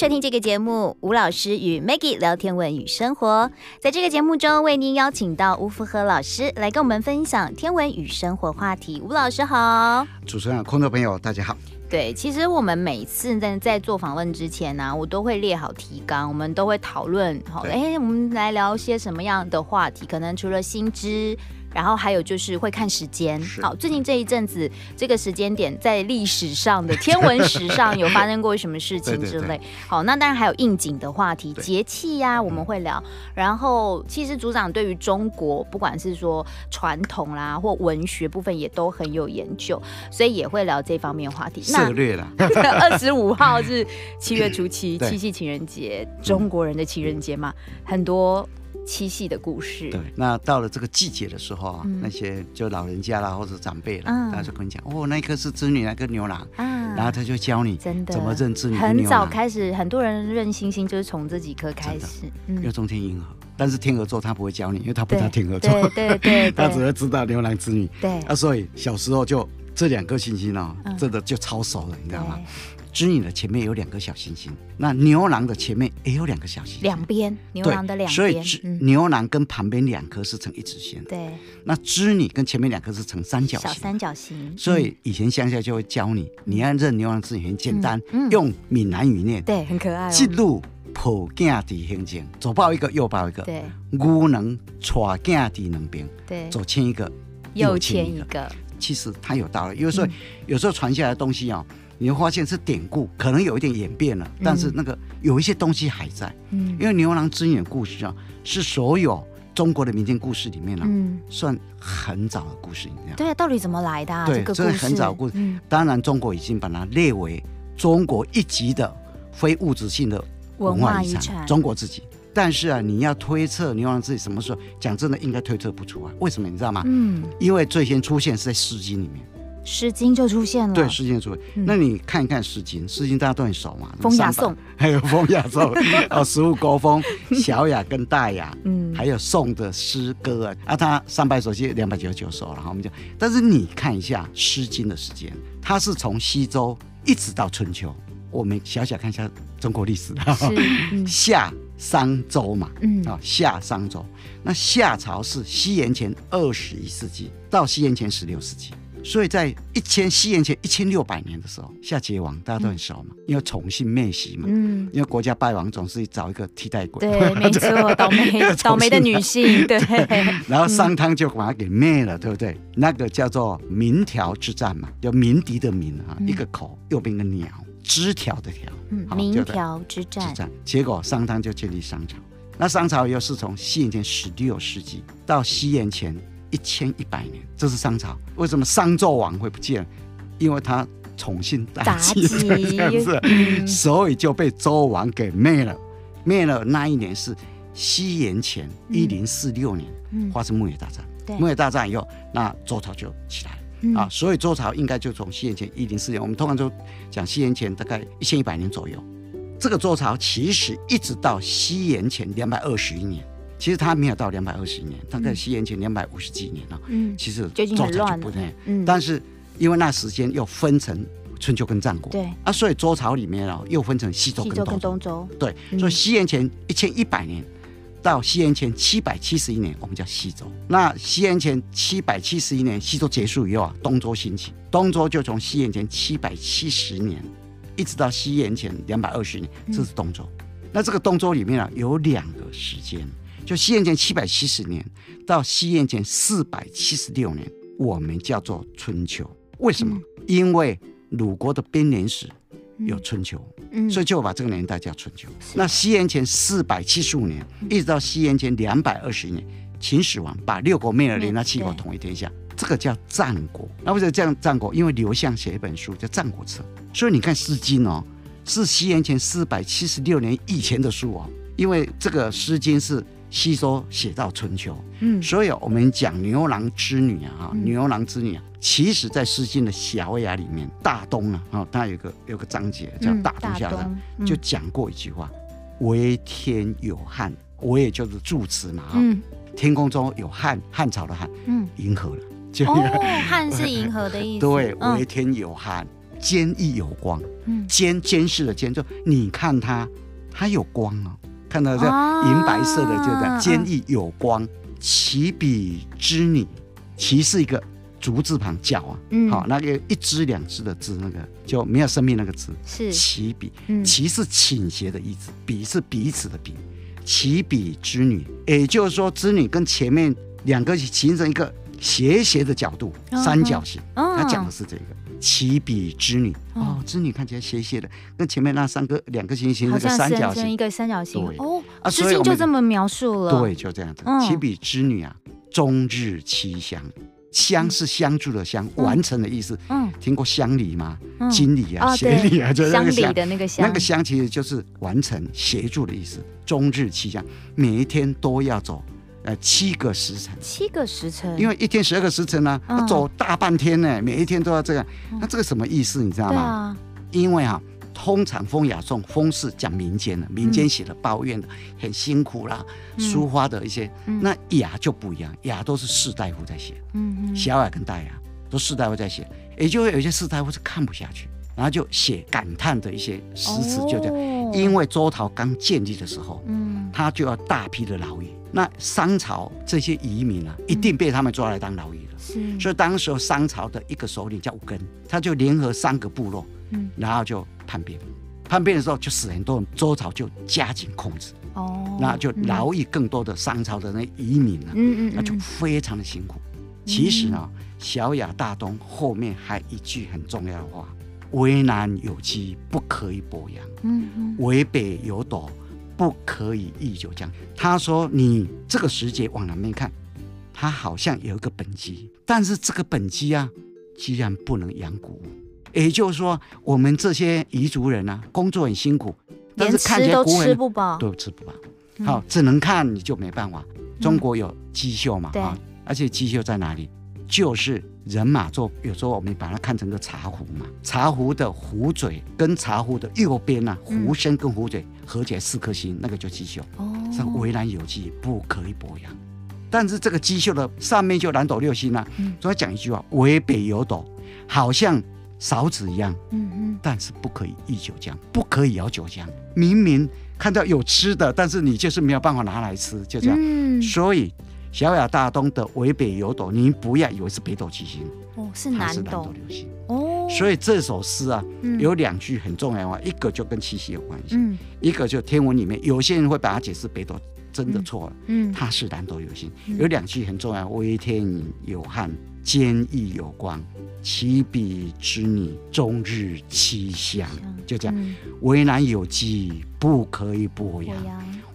收听这个节目，吴老师与 Maggie 聊天文与生活。在这个节目中，为您邀请到吴福和老师来跟我们分享天文与生活话题。吴老师好，主持人、空中朋友大家好。对，其实我们每次在在做访问之前呢、啊，我都会列好提纲，我们都会讨论好，哎，我们来聊些什么样的话题？可能除了新知。然后还有就是会看时间，好，最近这一阵子这个时间点在历史上的天文史上有发生过什么事情之类，对对对，好，那当然还有应景的话题，节气呀、啊、我们会聊。然后其实组长对于中国不管是说传统啦或文学部分也都很有研究，所以也会聊这方面话题。策略了。二十五号是七月初七，七夕情人节，中国人的情人节嘛，很多。七夕的故事。对，那到了这个季节的时候啊，嗯、那些就老人家啦或者长辈啦，他、嗯、就跟你讲，哦，那颗是织女，那个牛郎，嗯、然后他就教你怎么认织女。很早开始，很多人认星星就是从这几颗开始。因为中天银河，但是天鹅座他不会教你，因为他不知道天鹅座，对对，对，对 他只会知道牛郎织女。对，啊，所以小时候就这两颗星星哦，真的就超熟了，你知道吗？织女的前面有两个小星星，那牛郎的前面也有两个小星星，两边牛郎的两边，所以织牛郎跟旁边两颗是成一直线，对。那织女跟前面两颗是成三角形，小三角形。所以以前乡下就会教你，你要认牛郎织女很简单，用闽南语念，对，很可爱。一路抱囝伫胸前，左抱一个，右抱一个，对。牛能带囝伫两边，对，左牵一个，右牵一个。其实它有道理，因为说有时候传下来的东西哦。你会发现是典故，可能有一点演变了，但是那个有一些东西还在。嗯，因为牛郎织女的故事啊，是所有中国的民间故事里面呢，嗯，算很早的故事。你知道？对啊，到底怎么来的？啊对，这个很早的故事。当然，中国已经把它列为中国一级的非物质性的文化遗产，中国自己。但是啊，你要推测牛郎自己什么时候？讲真的，应该推测不出啊。为什么？你知道吗？嗯，因为最先出现是在《诗经》里面。《诗经》就出现了，对，《诗经》出现。那你看一看《诗经》，《诗经》大家都很熟嘛，风雅颂，还有风雅颂，哦，十五国风、小雅跟大雅，嗯，还有宋的诗歌啊，啊，它三百首，其实两百九十九首，然后我们就，但是你看一下《诗经》的时间，它是从西周一直到春秋。我们小小看一下中国历史，是夏商周嘛，嗯，啊，夏商周，那夏朝是西元前二十一世纪到西元前十六世纪。所以在一千西元前一千六百年的时候，夏桀王大家都很熟嘛，因为宠幸灭媳嘛，嗯，因为国家败亡总是找一个替代鬼，对，没错，倒霉 倒霉的女性，对。然后商汤就把他给灭了，对不对？那个叫做鸣条之战嘛，叫鸣笛的鸣啊，一个口右边一个鸟，枝条的条，嗯，鸣条之战。之战，结果商汤就建立商朝，那商朝又是从西元前十六世纪到西元前。一千一百年，这是商朝。为什么商纣王会不见？因为他宠幸妲己，这样子，嗯、所以就被周王给灭了。灭了那一年是西元前一零四六年，嗯、发生牧野大战。牧野大战以后，那周朝就起来了、嗯、啊。所以周朝应该就从西元前一零四年，我们通常就讲西元前大概一千一百年左右。这个周朝其实一直到西元前两百二十一年。其实他没有到两百二十年，大概西元前两百五十几年了。嗯，其实周朝就不太。嗯，但是因为那时间又分成春秋跟战国。对啊，所以周朝里面哦又分成西周跟东周。对，所以西元前一千一百年到西元前七百七十一年，我们叫西周。那西元前七百七十一年西周结束以后啊，东周兴起。东周就从西元前七百七十年一直到西元前两百二十年，这是东周。那这个东周里面啊有两个时间。就西元前七百七十年到西元前四百七十六年，我们叫做春秋。为什么？嗯、因为鲁国的编年史有春秋，嗯、所以就把这个年代叫春秋。那西元前四百七十五年，一直到西元前两百二十年，秦始皇把六国灭了，连那七国统一天下，这个叫战国。那为什么这样战国？因为刘向写一本书叫《战国策》，所以你看《诗经》哦，是西元前四百七十六年以前的书哦，因为这个《诗经》是。吸收写到春秋，嗯，所以我们讲牛郎织女啊，嗯、牛郎织女啊，其实在《诗经》的小雅里面，大东啊，啊，它有个有个章节叫大东下的，嗯、就讲过一句话：“为、嗯、天有汉，我也就是助词嘛，嗯，天空中有汉，汉朝的汉，嗯，银河了，就、哦、汉是银河的意思，对，为天有汉。嗯坚毅有光，嗯，监监视的监，就你看它，它有光哦，看到这银白色的，就这样坚毅有光。其彼之女，其是一个竹字旁角啊，嗯，好，那个一只两只的只，那个就没有生命那个字，是。其彼，嗯，其是倾斜的意思，彼是彼此的彼，其彼之女，也就是说，织女跟前面两个形成一个斜斜的角度，三角形，哦，他讲的是这个。起笔之女哦，织女看起来斜斜的，跟前面那三个两个星星那个三角形，一个三角形。对哦，啊，诗经就这么描述了。对，就这样子。起笔之女啊，终日七相，相是相助的相，完成的意思。嗯，听过乡里吗？经理啊，协理啊，就是那个乡。的那个乡，那个乡其实就是完成、协助的意思。终日七相，每一天都要走。呃，七个时辰，七个时辰，因为一天十二个时辰呢，他走大半天呢，每一天都要这样。那这个什么意思？你知道吗？因为啊，通常风雅颂，风是讲民间的，民间写的抱怨的，很辛苦啦，抒发的一些。那雅就不一样，雅都是士大夫在写，嗯，小雅跟大雅都士大夫在写，也就会有些士大夫是看不下去，然后就写感叹的一些诗词，就这样。因为周朝刚建立的时候，嗯，他就要大批的劳役。那商朝这些移民啊，一定被他们抓来当劳役了。是，所以当时候商朝的一个首领叫武根，他就联合三个部落，嗯，然后就叛变。叛变的时候就死很多人，周朝就加紧控制。哦，那就劳役更多的商朝的那移民了。嗯嗯，那就非常的辛苦。其实呢，《小雅大东》后面还一句很重要的话：“为南有机，不可以播扬。嗯嗯，为北有斗。”不可以易九江。他说：“你这个时节往南面看，它好像有一个本基，但是这个本基啊，居然不能养谷物。也就是说，我们这些彝族人啊，工作很辛苦，但是看起来谷物吃不饱，都吃不饱。好，只能看你就没办法。中国有机绣嘛？啊，而且机绣在哪里？就是。”人马座，有时候我们把它看成个茶壶嘛，茶壶的壶嘴跟茶壶的右边呢、啊，壶身跟壶嘴合起来四颗星，那个叫机绣。哦，是为南有机，不可以播扬。但是这个机绣的上面就南斗六星啊，所以讲一句话：为北有斗，好像勺子一样。嗯嗯，但是不可以易九江，不可以舀九江。明明看到有吃的，但是你就是没有办法拿来吃，就这样。嗯，所以。小雅大东的为北有斗，你不要以为是北斗七星。哦，是南斗，南斗六星。哦。所以这首诗啊，嗯、有两句很重要的话，一个就跟七夕有关系，嗯、一个就天文里面有些人会把它解释北斗，真的错了，嗯，它是南斗流星。嗯、有两句很重要，为天有汉，坚毅有光，其彼之女，终日期相，就这样。嗯、为南有机，不可以不扬；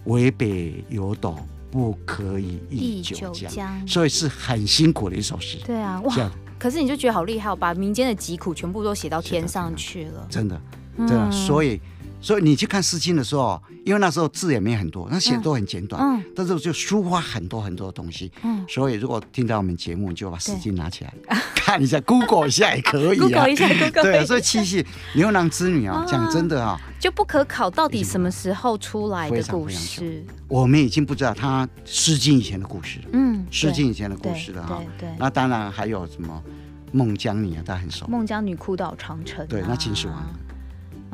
为北有斗。不可以忆九江，所以是很辛苦的一首诗。对啊，哇！可是你就觉得好厉害，把民间的疾苦全部都写到天上去了。真的，真的。所以，所以你去看《诗经》的时候，因为那时候字也没很多，那写的都很简短，嗯，但是就抒发很多很多的东西。嗯，所以如果听到我们节目，就把《诗经》拿起来 看一下，Google 一下也可以啊。Google 一下，Google 对，所以七夕牛郎织女啊，讲真的啊。就不可考，到底什么时候出来的故事？我们已经不知道他《诗经》以前的故事了。嗯，《诗经》以前的故事了哈。对，那当然还有什么孟姜女啊，大家很熟。孟姜女哭倒长城。对，那秦始皇，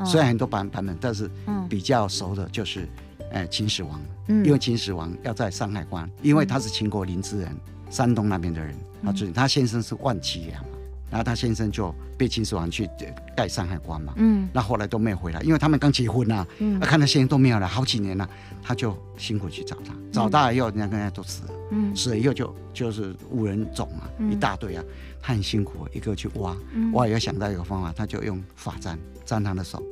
虽然很多版版本，但是比较熟的就是呃秦始皇。嗯，因为秦始皇要在山海关，因为他是秦国临淄人，山东那边的人，他最他先生是万骑良。然后他先生就被秦始皇去盖山海关嘛，嗯，那后来都没有回来，因为他们刚结婚呐，嗯，看到先生都没有来好几年了，他就辛苦去找他，找到了以后，人家跟人家都死了，嗯，死了以后就就是五人种啊，一大堆啊，他很辛苦，一个去挖，挖也要想到一个方法，他就用法簪沾他的手，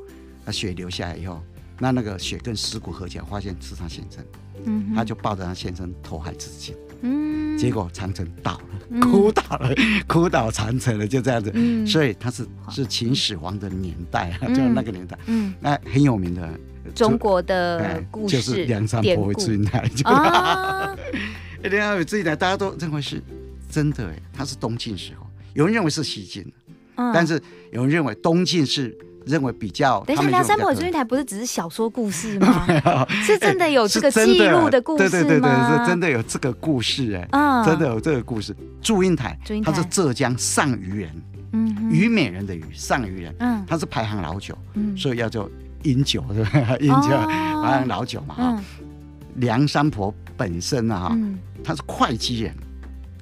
那血流下来以后，那那个血跟尸骨合起来，发现是他先生，嗯，他就抱着他先生投海自尽。嗯，结果长城倒了，哭倒了，哭倒长城了，就这样子。所以他是是秦始皇的年代啊，就那个年代。嗯，那很有名的中国的故事，就是梁山伯与祝英台。啊，梁山伯与祝英台，大家都认为是真的，哎，他是东晋时候，有人认为是西晋，但是有人认为东晋是。认为比较，等一下，《梁山伯与祝英台》不是只是小说故事吗？是真的有这个记录的故事吗？对对对对，是真的有这个故事哎，真的有这个故事。祝英台，他是浙江上虞人，嗯虞美人的虞，上虞人，嗯，他是排行老九，嗯所以要做饮酒，对 吧？饮酒哦排行老九嘛，哈、嗯梁山伯本身呢，哈、嗯，他是会稽人，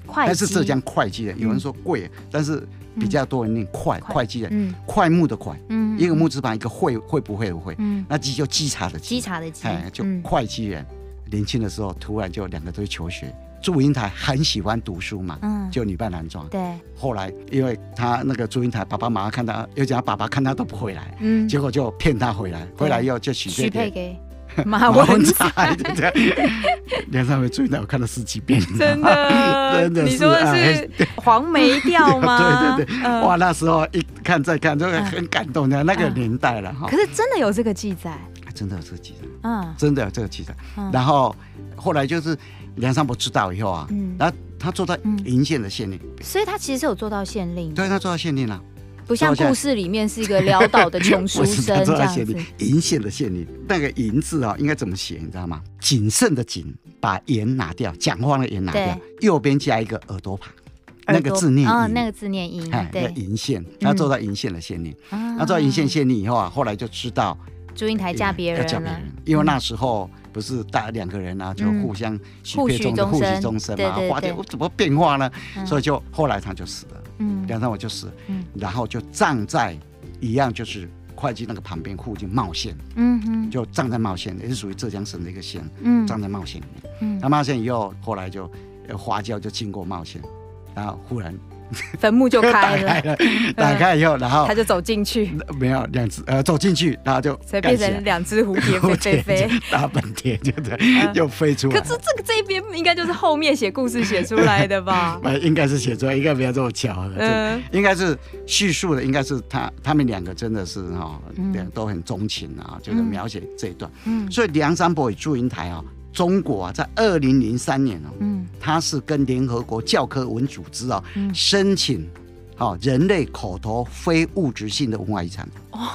会但是浙江会稽人，有人说贵，但是比较多人念会，会稽人，嗯桧木的快，嗯，一个木字旁，一个会，会不会的会，嗯，那稽就稽查的稽稽，查的稽哎，，就嗯会稽人。年轻的时候，突然就两个都去求学。祝英台很喜欢读书嘛，嗯，就女扮男装。对，后来，因为他那个祝英台爸爸妈妈看他，又讲他爸爸看他都不回来，嗯，结果就骗他回来。回来以后就许许配给马马文文才，才，就这样。梁山伯祝英台我看了十几遍，真的，真的是你说的哎是黄梅调 吗？对对对，嗯。哇，那时候一看再看，就很感动的那个年代了哈。可。是真的有这个记载，真的有这个记载，嗯。真的有这个记载。嗯。然后后来就是梁山伯知道以后啊，嗯，然后他做到鄞县的县令，所以他其实是有做到县令，对他做到县令了，不像故事里面是一个潦倒的穷 书生这样子做到县令，，鄞县的县令，那个银字啊，应该怎么写？你知道吗？谨慎的谨，把言拿掉，讲话的言拿掉，右边加一个耳朵旁，那个字念啊，鄞那个字念音，哎，对，银线，他做到银线的县令，啊他做到银线县令以后啊，后来就知道。祝英台嫁别人了。要嫁别人，，因为那时候不是大两个人啊，就互相许配终身互许终身嘛，花对点怎么变化呢？嗯。所以就后来他就死了，嗯。两三我就死嗯，然后就站在一样就是会计那个旁边附近茂县，嗯哼。就站在茂县，也是属于浙江省的一个县，嗯。站在茂县里面。嗯。那茂县以后，后来就呃花椒就经过茂县，然后忽然 坟墓就 打开了，开了，打开以后，然后他就走进去，没有两只呃走进去，然后就所以 变成两只蝴蝶飞飞飞。大半天就这嗯样又飞出来可。是这个这一边应该就是后面写故事写出来的吧？呃，应该是写出来，应该没有这么巧合。嗯这应该是叙述的，应该是他他们两个真的是哈，嗯两都很钟情啊，就是描写这一段。嗯所以梁山伯与祝英台啊，中国啊，在二零零三年哦，嗯。他是跟联合国教科文组织啊嗯。申请，好人类口头非物质性的文化遗产。哦，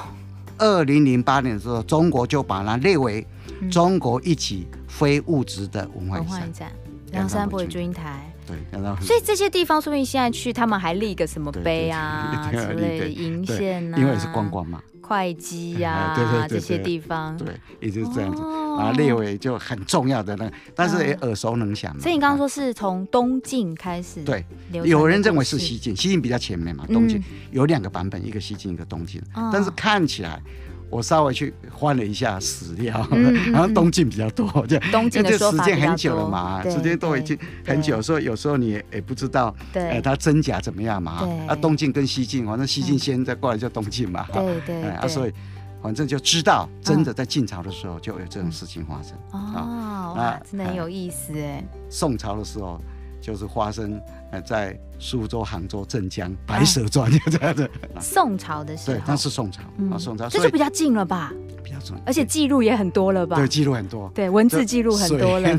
二零零八年的时候，中国就把它列为嗯。中国一起非物质的文化遗产。文化遗。产，梁山伯与祝英台。对，所以这些地方，说不定现在去，他们还立个什么碑啊对之类的，对对鄞对县啊，因为是观光嘛，会稽呀哎对对对这些地方。对，也就是这样子。哦啊，列为就很重要的那个，但是也耳熟能详嘛。所以你刚刚说是从东晋开始，对，有人认为是西晋，西晋比较前面嘛，东晋嗯有两个版本，一个西晋，一个东晋哦。但是看起来，我稍微去翻了一下史料，嗯嗯 好像东晋比较多，就东晋因为这的时间很久了嘛，对时间都已经很久，所以有时候你也也不知道，对。呃，它真假怎么样嘛，啊，东晋跟西晋，反正西晋先，再过来就东晋嘛，哈，对对哎啊，所以反正就知道，真的在晋朝的时候就有这种事情发生。哦，哇那，真的很有意思哎。宋朝的时候，就是发生呃在苏州、杭州、镇江《白蛇传》就 这样子。宋朝的时候，对，那是宋朝宋朝，这就比较近了吧？而且记录也很多了吧？对？记录很多，对，文字记录很多了。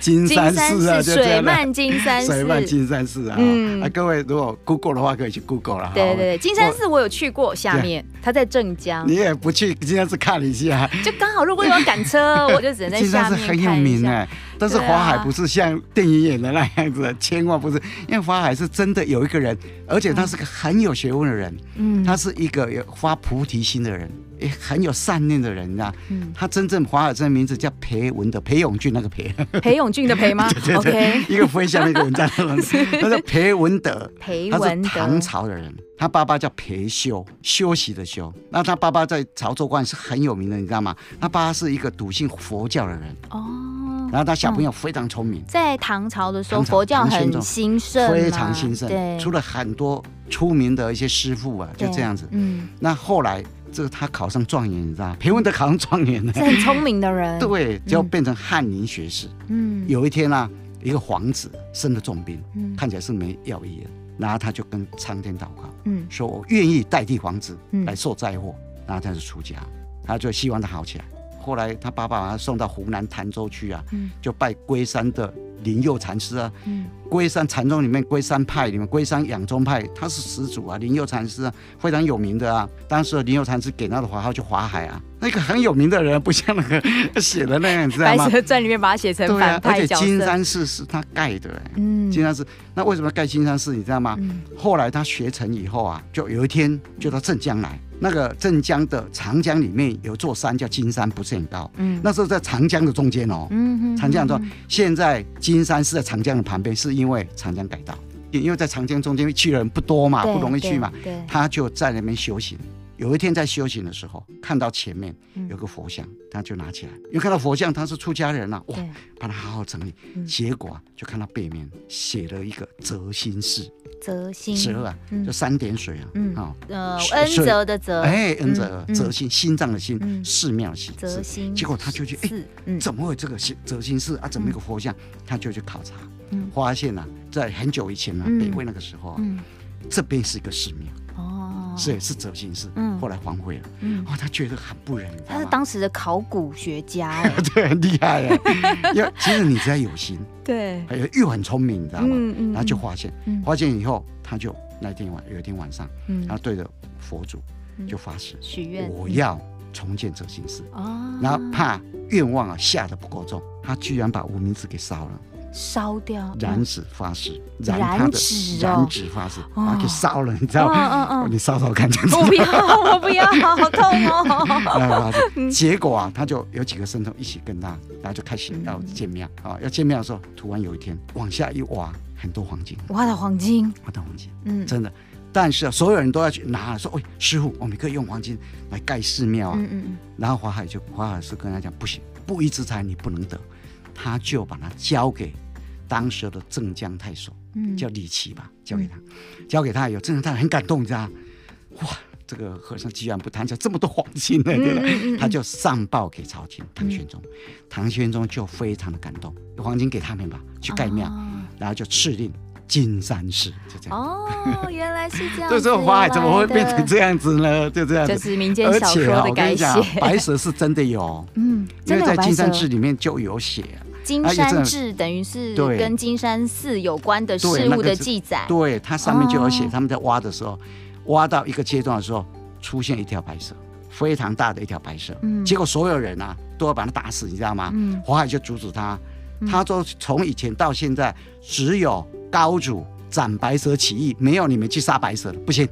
金金山寺啊，水漫金山寺，水漫金山寺啊，嗯。啊，各位如果 Google 的话，可以去 Google 了。哈对对对，金山寺我有去过，下面它在镇江。你，也不去金山寺看一下，就刚好如果有赶车，我就只能在 金下面山寺很有。名哎，但是对啊。华海不是像电影演的那样子，千万不是，因为华海是真的有一个人，而且他是个很有学问的人，嗯。他是一个有发菩提心的人，也很有善念的人，你知道？嗯，他真正华海真的名字叫裴文德，裴永俊那个裴，裴永俊的裴吗？对对？OK，一个飞翔的一个文章的文字，他叫 裴文德。他是裴文德唐，朝的人，他爸爸叫裴休，休息的休。那他爸爸在潮州观是很有名的，你知道吗？他爸爸是一个笃信佛教的人，哦，然后他小朋友非常聪明，在唐朝的时候，佛教很兴盛，非常兴盛，对，出了很多出名的一些师傅啊，就这样子。嗯，那后来这个他考上状元，你知道吗？裴文德考上状元了是，很聪明的人，，对，就变成翰林学士。嗯，有一天啊，一个皇子生了重病，嗯看起来是没药医的，然后他就跟苍天祷告。嗯说我愿意代替皇子嗯来受灾祸，然后他就出家，他就希望他好起来。后来他爸爸把他送到湖南潭州去啊，嗯就拜龟山的灵佑禅师啊，嗯，龟山禅宗里面龟山派里面龟山养宗派，他是始祖啊，灵佑禅师啊，非常有名的啊。当时灵佑禅师给他的华号叫华海啊，那个很有名的人，不像那个写的那样，你知道吗？白蛇传里面把它写成反派角色。而且金山寺是他盖的、欸，嗯，金山寺，那为什么盖金山寺？你知道吗？嗯、后来他学成以后啊，就有一天就到镇江来。那个镇江的长江里面有座山叫金山，不是很高。嗯，那时候在长江的中间哦。嗯嗯。长江中，现在金山是在长江的旁边，是因为长江改道，因为在长江中间去的人不多嘛，不容易去嘛。对。他就在那边修行。有一天在修行的时候，看到前面有个佛像，他就拿起来，因为看到佛像他是出家人呐，哇，把它好好整理。结果就看到背面写了一个泽心寺。泽心泽啊，就三点水啊，啊，呃，恩泽的泽，哎，恩泽泽心，心脏的心，寺庙的心，泽心。结果他就去，哎，怎么会这个心泽心寺啊？怎么一个佛像？他就去考察，发现啊，在很久以前啊，北魏那个时候啊，这边是一个寺庙，哦，是是泽心寺，后来反悔了，嗯。哦，他觉得很不忍，他是当时的考古学家，对，很厉害啊，因为其实你只要有心。对，还有又很聪明，你知道吗？嗯嗯，然后就发现，发现以后，他就那天晚有一天晚上，嗯。他对着佛祖就发誓许愿，我要重建泽心寺。哦，然后怕愿望啊下的不够重，他居然把无名指给烧了，烧掉，燃指发誓，燃他的燃指发誓，把给烧了，你知道吗？嗯嗯，你烧烧看，我不要，我不要，好痛哦。结果啊，他就有几个僧众一起跟他。然后就开始要建庙啊，要建庙的时候，突然有一天往下一挖，很多黄金，挖到黄金，挖到黄金，嗯，真的。但是啊，所有人都要去拿，说：“喂，师傅，我们可以用黄金来盖寺庙啊。”嗯嗯。然后法海就法海是跟他讲：“不行，不义之财你不能得。”他就把它交给当时的镇江太守，嗯，叫李琦吧，交给他，交给他以后，镇江太守很感动，你知道吗？哇！这个和尚居然不贪下这么多黄金呢，对吧？他就上报给朝廷唐玄宗，唐玄宗就非常的感动，有黄金给他们吧，去盖庙，然后就敕令金山寺，就这样。哦，原来是这样。这时候法海怎么会变成这样子呢？就这样子。就是民间小说的改写。白蛇是真的有，嗯，因为在金山寺里面就有写金山志，等于是跟金山寺有关的事物的记载。对，它上面就有写，他们在挖的时候。挖到一个阶段的时候，出现一条白蛇，非常大的一条白蛇。嗯，结果所有人啊都要把它打死，你知道吗？嗯，法海就阻止他。他说：“从以前到现在，只有高祖斩白蛇起义，没有你们去杀白蛇的，不行。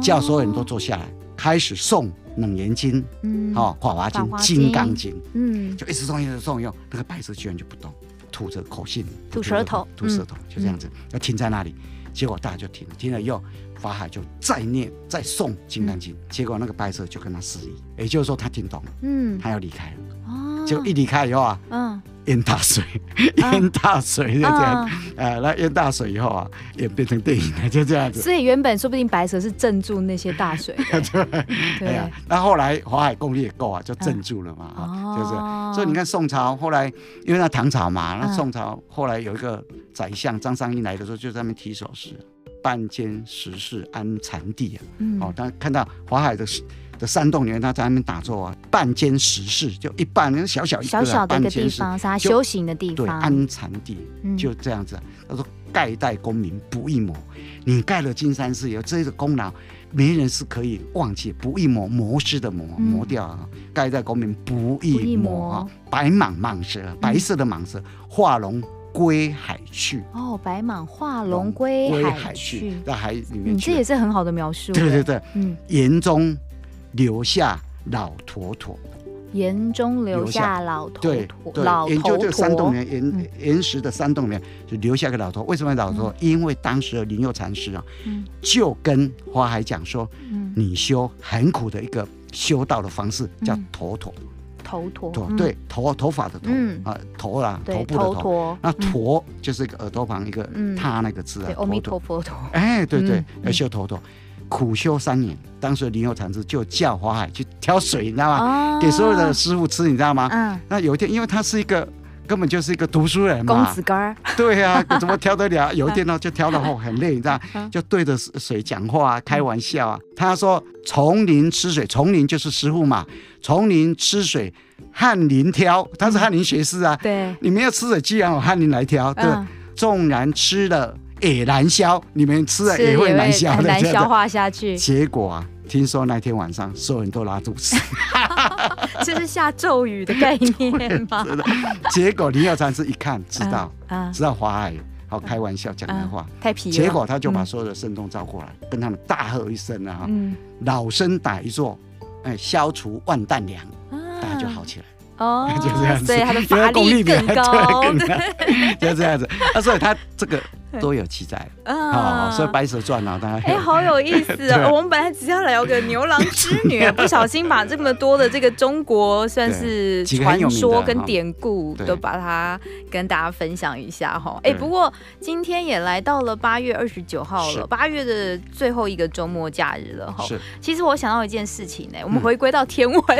叫所有人都坐下来，开始诵《楞严经》，嗯，哦，《法华经》《金刚经》，嗯，就一直诵，一直诵，用那个白蛇居然就不动，吐着口信，吐舌头，吐舌头，就这样子，要停在那里。结果大家就停了，停了以后。”法海就再念再诵《金刚经》，结果那个白蛇就跟他示意，也就是说他听懂了，嗯，他要离开了。哦，结果一离开以后啊，嗯，淹大水，淹大水就这样，呃，那淹大水以后啊，也变成电影了，就这样子。所以原本说不定白蛇是镇住那些大水。对，对呀。那后来华海功力也够啊，就镇住了嘛，啊，就是。所以你看宋朝后来，因为那唐朝嘛，那宋朝后来有一个宰相张商英来的时候，就在那边提手诗。半间石室安禅地啊，嗯、哦，他看到华海的的山洞里面，他在那边打坐啊。半间石室就一半，那小小一个小小的一个地方，是他修行的地方。对，安禅地就这样子。他说：“盖代功名不易磨，你盖了金山寺有这个功劳，没人是可以忘记。不易磨，磨失的磨，磨掉啊。盖代功名不易磨啊。白蟒蟒蛇，白色的蟒蛇化龙。”归海去哦，白蟒化龙归海去，在海里面。你这也是很好的描述。对对对，嗯，岩中留下老陀陀，岩中留下老头陀，对，研究这个山洞里面，岩岩石的山洞里面就留下个老头。为什么老头？因为当时的灵佑禅师啊，就跟花海讲说，你修很苦的一个修道的方式叫头陀。头陀，对，头头发的头啊，头啦，头部的头，那陀就是一个耳朵旁一个他那个字啊，阿弥陀佛陀，哎，对对，要修头陀，苦修三年，当时林佑禅师就叫华海去挑水，你知道吗？给所有的师傅吃，你知道吗？嗯，那有一天，因为他是一个根本就是一个读书人嘛。公子哥。对啊，怎么挑得了？有一天呢，就挑到后很累，你知道，就对着水讲话，开玩笑啊。他说：“丛林吃水，丛林就是师傅嘛。丛林吃水，翰林挑，他是翰林学士啊。对，你没有吃水，既然有翰林来挑，对。纵然吃了也难消，你们吃了也会难消的，难消化下去。结果啊。”听说那天晚上所有人都拉肚子，这是下咒语的概念吗？结果林耀禅师一看，知道，知道华海好开玩笑讲的话，太皮了。结果他就把所有的僧众召过来，跟他们大喝一声啊，老生打一坐，哎，消除万担粮，大家就好起来。哦，就这样子，所以他的法力更高，就这样子。啊，所以他这个。都有记载啊，所以《白蛇传》啊，大家哎，好有意思啊！我们本来只要聊个牛郎织女，不小心把这么多的这个中国算是传说跟典故都把它跟大家分享一下哈。哎，不过今天也来到了八月二十九号了，八月的最后一个周末假日了哈。是，其实我想到一件事情呢，我们回归到天文。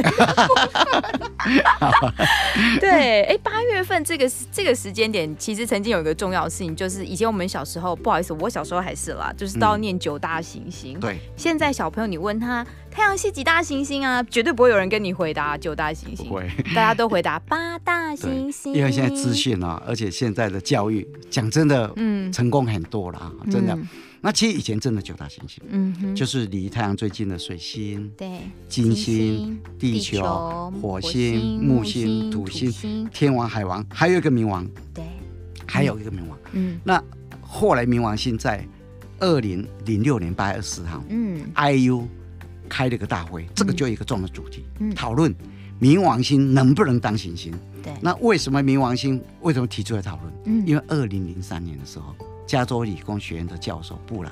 对，哎，八月份这个这个时间点，其实曾经有一个重要的事情，就是以前我们。小时候不好意思，我小时候还是啦，就是都要念九大行星。对，现在小朋友你问他太阳系几大行星啊，绝对不会有人跟你回答九大行星，会，大家都回答 八大行星。因为现在资讯啊，而且现在的教育，讲真的，嗯，成功很多了，真的。那其实以前真的九大行星，嗯，就是离太阳最近的水星，对，金星、地球、火星、木星、土星、天王、海王，还有一个冥王，对，还有一个冥王，嗯，那。后来冥王星在二零零六年八月二十四号，嗯，IU 开了个大会，这个就一个重要的主题，嗯，讨论冥王星能不能当行星。对，那为什么冥王星为什么提出来讨论？嗯，因为二零零三年的时候，加州理工学院的教授布朗，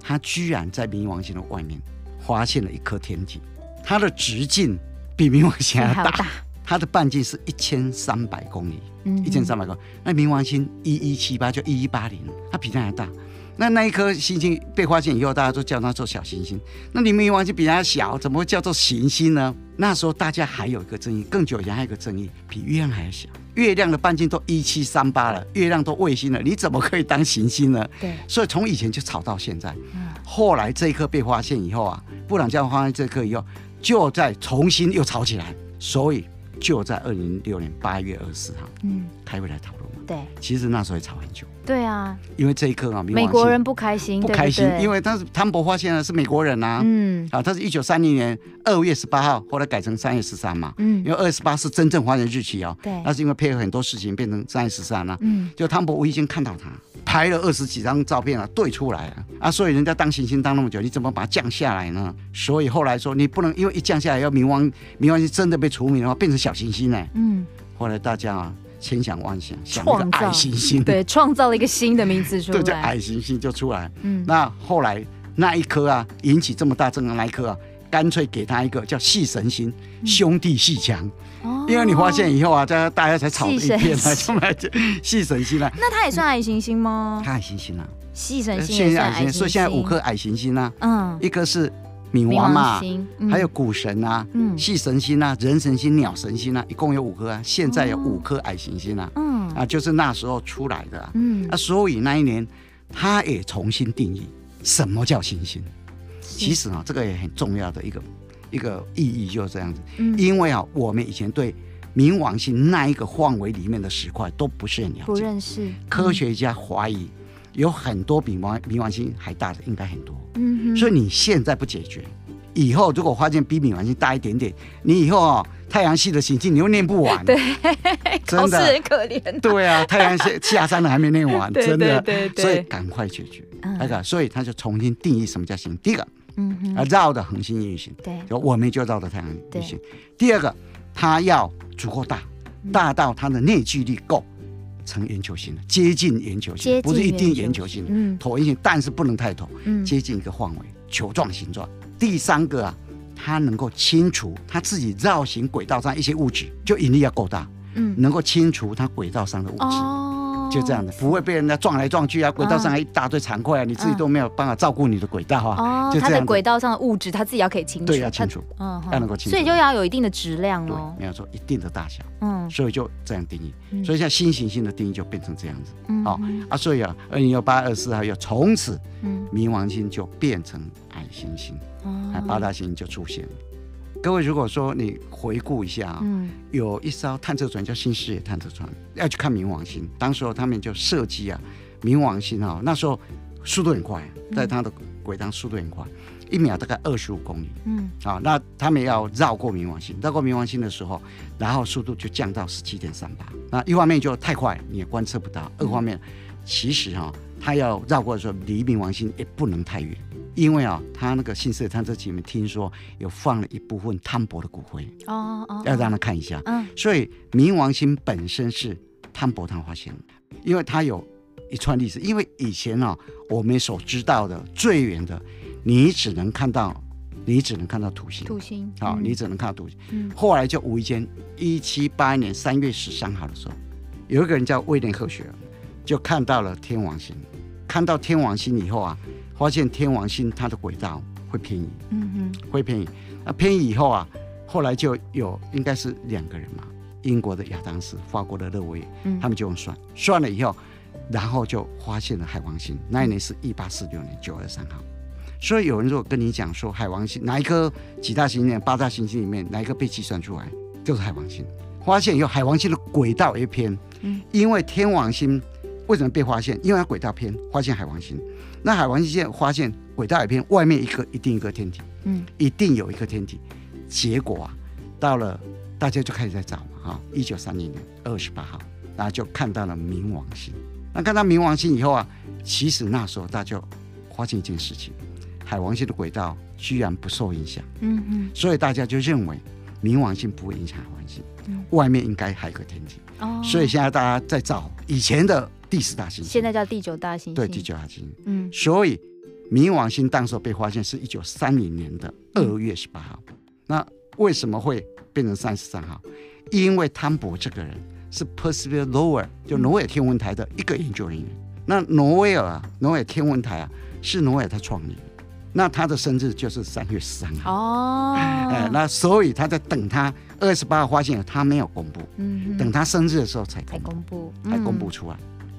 他居然在冥王星的外面发现了一颗天体，它的直径比冥王星还要大。它的半径是一千三百公里，一千三百公里。那冥王星一一七八就一一八零，它比它还大。那那一颗星星被发现以后，大家都叫它做小行星。那你冥王星比它小，怎么会叫做行星呢？那时候大家还有一个争议，更久以前还有一个争议，比月亮还要小。月亮的半径都一七三八了，月亮都卫星了，你怎么可以当行星呢？对。所以从以前就吵到现在。后来这一颗被发现以后啊，布朗教授发现这颗以后，就再重新又吵起来。所以。就在二零零六年八月二十四号，嗯，开会来讨论嘛。对，其实那时候也吵很久。对啊，因为这一刻啊，美国人不开心，不开心，因为他是汤博发现的是美国人呐，嗯，啊，他是一九三零年二月十八号，后来改成三月十三嘛，嗯，因为二月十八是真正发现日期哦，对，那是因为配合很多事情变成三月十三了，嗯，就汤博无意间看到他拍了二十几张照片啊，对出来了啊，所以人家当行星当那么久，你怎么把它降下来呢？所以后来说你不能因为一降下来要冥王冥王星真的被除名的话，变成小行星呢，嗯，后来大家啊。千想万想，想一个矮行星，对，创造了一个新的名字出来，对，叫矮行星就出来。嗯，那后来那一颗啊，引起这么大震撼，那一颗啊，干脆给他一个叫系神星，兄弟鬩墙。哦，因为你发现以后啊，大家大家才吵一片啊，就来系神星啊。那它也算矮行星吗？它矮行星啊，系神星也是矮行星，所以现在五颗矮行星啊，嗯，一颗是。冥王嘛，还有谷神啊，嗯系神星啊，人神星、鸟神星啊，一共有五颗啊。现在有五颗矮行星啊，嗯啊，就是那时候出来的。嗯，啊，所以那一年他也重新定义什么叫行星。其实啊，这个也很重要的一个一个意义就是这样子。因为啊，我们以前对冥王星那一个范围里面的石块都不是很了解，不认识。科学家怀疑。有很多比冥王冥王星还大的，应该很多。嗯哼，所以你现在不解决，以后如果发现比冥王星大一点点，你以后啊，太阳系的行星你又念不完。对，真的很可怜。对啊，太阳系 下山了还没念完，真的。对对。所以赶快解决。那个，所以他就重新定义什么叫行星。第一个，嗯哼，绕着恒星运行。对。我们就绕着太阳运行。第二个，它要足够大，大到它的内聚力够。成圆球形的，接近圆球形，不是一定圆球形，嗯，椭圆形，但是不能太椭，嗯，接近一个范围，球状形状。第三个啊，它能够清除它自己绕行轨道上一些物质，就引力要够大，嗯，能够清除它轨道上的物质。就这样的，不会被人家撞来撞去啊，轨道上还一大堆残块啊，你自己都没有办法照顾你的轨道啊。哦，它的轨道上的物质，它自己要可以清楚。对，要清楚，嗯，要能够清楚。所以就要有一定的质量哦。没有错，一定的大小。嗯，所以就这样定义。所以像新行星的定义就变成这样子。嗯，好啊，所以啊，二零幺八二四还有从此，嗯，冥王星就变成矮行星，哦，八大行星就出现了。各位，如果说你回顾一下啊，嗯，有一艘探测船叫新视野探测船，要去看冥王星。当时候他们就设计啊，冥王星啊，那时候速度很快，在它的轨道速度很快，一秒大概二十五公里。嗯，啊，那他们要绕过冥王星，绕过冥王星的时候，然后速度就降到十七点三八。那一方面就太快，你也观测不到；二方面，其实哈，它要绕过的时候，离冥王星也不能太远。因为啊，他那个新视野探测器里面听说有放了一部分汤博的骨灰哦哦，要让他看一下。嗯，所以冥王星本身是汤博他发现的，因为他有一串历史。因为以前啊，我们所知道的最远的，你只能看到，你只能看到土星。土星，好，你只能看到土星。嗯，后来就无意间，一七八一年三月十三号的时候，有一个人叫威廉赫雪，就看到了天王星。看到天王星以后啊。发现天王星它的轨道会偏移，嗯哼，会偏移。那偏移以后啊，后来就有应该是两个人嘛，英国的亚当斯，法国的勒维，嗯，他们就用算算了以后，然后就发现了海王星。那一年是一八四六年九月三号。所以有人如果跟你讲说海王星哪一颗几大行星、八大行星里面哪一个被计算出来，就是海王星。发现以后，海王星的轨道也偏，嗯，因为天王星为什么被发现？因为它轨道偏，发现海王星。那海王星现在发现轨道一偏，外面一颗一定一个天体，嗯，一定有一个天体。结果啊，到了大家就开始在找嘛，哈，一九三零年二月十八号，然后就看到了冥王星。那看到冥王星以后啊，其实那时候大家就发现一件事情，海王星的轨道居然不受影响，嗯嗯，所以大家就认为冥王星不会影响海王星，嗯外面应该还有个天体。哦，所以现在大家在找以前的。第十大行星，现在叫第九大行星。对，第九大行星。嗯，所以冥王星当时被发现是一九三零年的二月十八号。嗯、那为什么会变成三十三号？因为汤博这个人是 Percival Lowell，就挪威天文台的一个研究人员。嗯、那挪威尔啊，挪威天文台啊，是挪威尔他创立的。那他的生日就是三月十三号。哦。哎，那所以他在等他二月十八号发现，他没有公布。嗯。等他生日的时候才公布。才公布。嗯、才公布出来。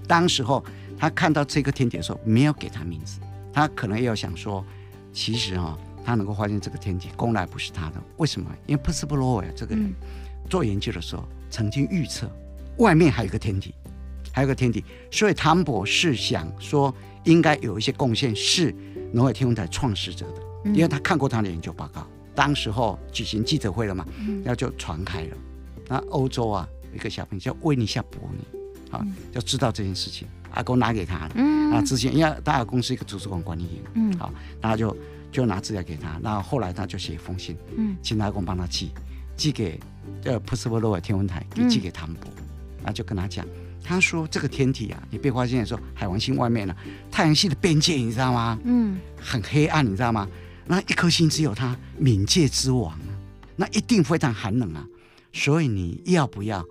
当时候他看到这个天体的时候，没有给他名字，他可能也有想说，其实哈、哦，他能够发现这个天体，功来不是他的。为什么？因为 Percival 这个人做研究的时候，曾经预测外面还有个天体，还有个天体，所以汤博士想说，应该有一些贡献是挪威天文台创始者的，因为他看过他的研究报告。当时候举行记者会了嘛，然后就传开了。那欧洲啊，有一个小朋友叫威尼夏伯尼。啊，就知道这件事情，阿公拿给他，嗯，啊，之前因为他阿公是一个图书馆管理员，嗯，好，那他就就拿资料给他，那后来他就写一封信，嗯，请阿公帮他寄，寄给呃普斯伯洛尔天文台，给寄给汤博，那就跟他讲，他说这个天体啊，你被发现的时候，海王星外面呢，太阳系的边界你知道吗？嗯，很黑暗，你知道吗？那一颗星只有它，冥界之王啊，那一定非常寒冷啊，所以你要不要？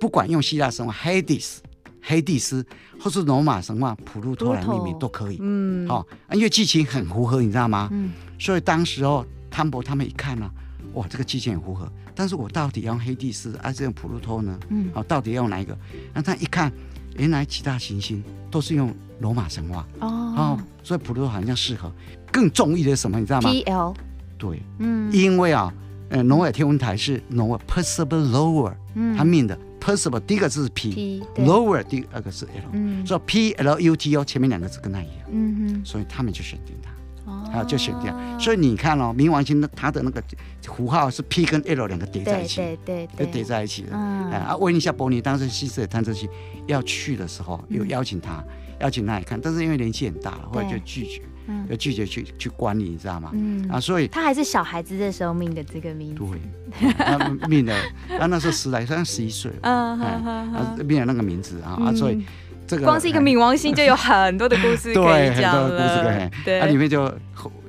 不管用希腊神话黑蒂斯、黑蒂斯，或是罗马神话普鲁托来命名都可以。嗯，好、哦，因为剧情很符合，你知道吗？嗯，所以当时候汤博他们一看呢、啊，哇，这个剧情很符合。但是我到底要用黑蒂斯还是用普鲁托呢？嗯，好、哦，到底要用哪一个？那他一看，原来其他行星都是用罗马神话哦，哦，所以普鲁托好像适合。更中意的是什么？你知道吗？PL。对，嗯，因为啊，呃，挪威天文台是挪威 Percival Lowell，嗯，他命的。Percival 第一个字是 P，Lower 第二个是 L，所以 P L U T O 前面两个字跟他一样，嗯哼，所以他们就选定他，啊，就选定。所以你看哦，冥王星的它的那个符号是 P 跟 L 两个叠在一起，对对对，就叠在一起的。啊，问一下伯尼，当时新视野探测器要去的时候，有邀请他，邀请他来看，但是因为年纪很大了，后来就拒绝。嗯，要拒绝去去管理，你知道吗？嗯。啊，所以他还是小孩子的时候命的这个名字，对，他命的，他那时候十来三，十一岁，嗯，啊，命的那个名字啊啊，所以这个光是一个冥王星就有很多的故事可以讲了，对，它里面就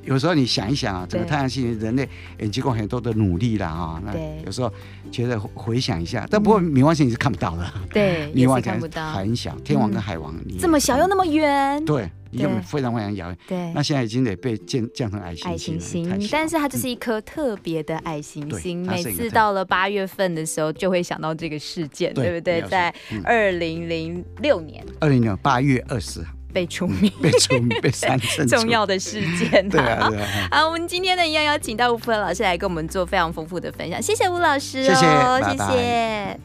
有时候你想一想啊，整个太阳系人类也经过很多的努力了啊。那有时候觉得回想一下，但不过冥王星你是看不到的。对，冥王星看不到，很小。天王跟海王，这么小又那么远。对。又非常非常遥远，对，那现在已经得被降降成矮行星，矮行星，但是它就是一颗特别的矮行星。每次到了八月份的时候，就会想到这个事件，对不对？在二零零六年，二零零六八月二十号 被除名，被除名，被删除，重要的事件。对啊，对啊。好，我们今天呢，一样邀请到吴福和老师来跟我们做非常丰富的分享，谢谢吴老师，谢谢，谢谢。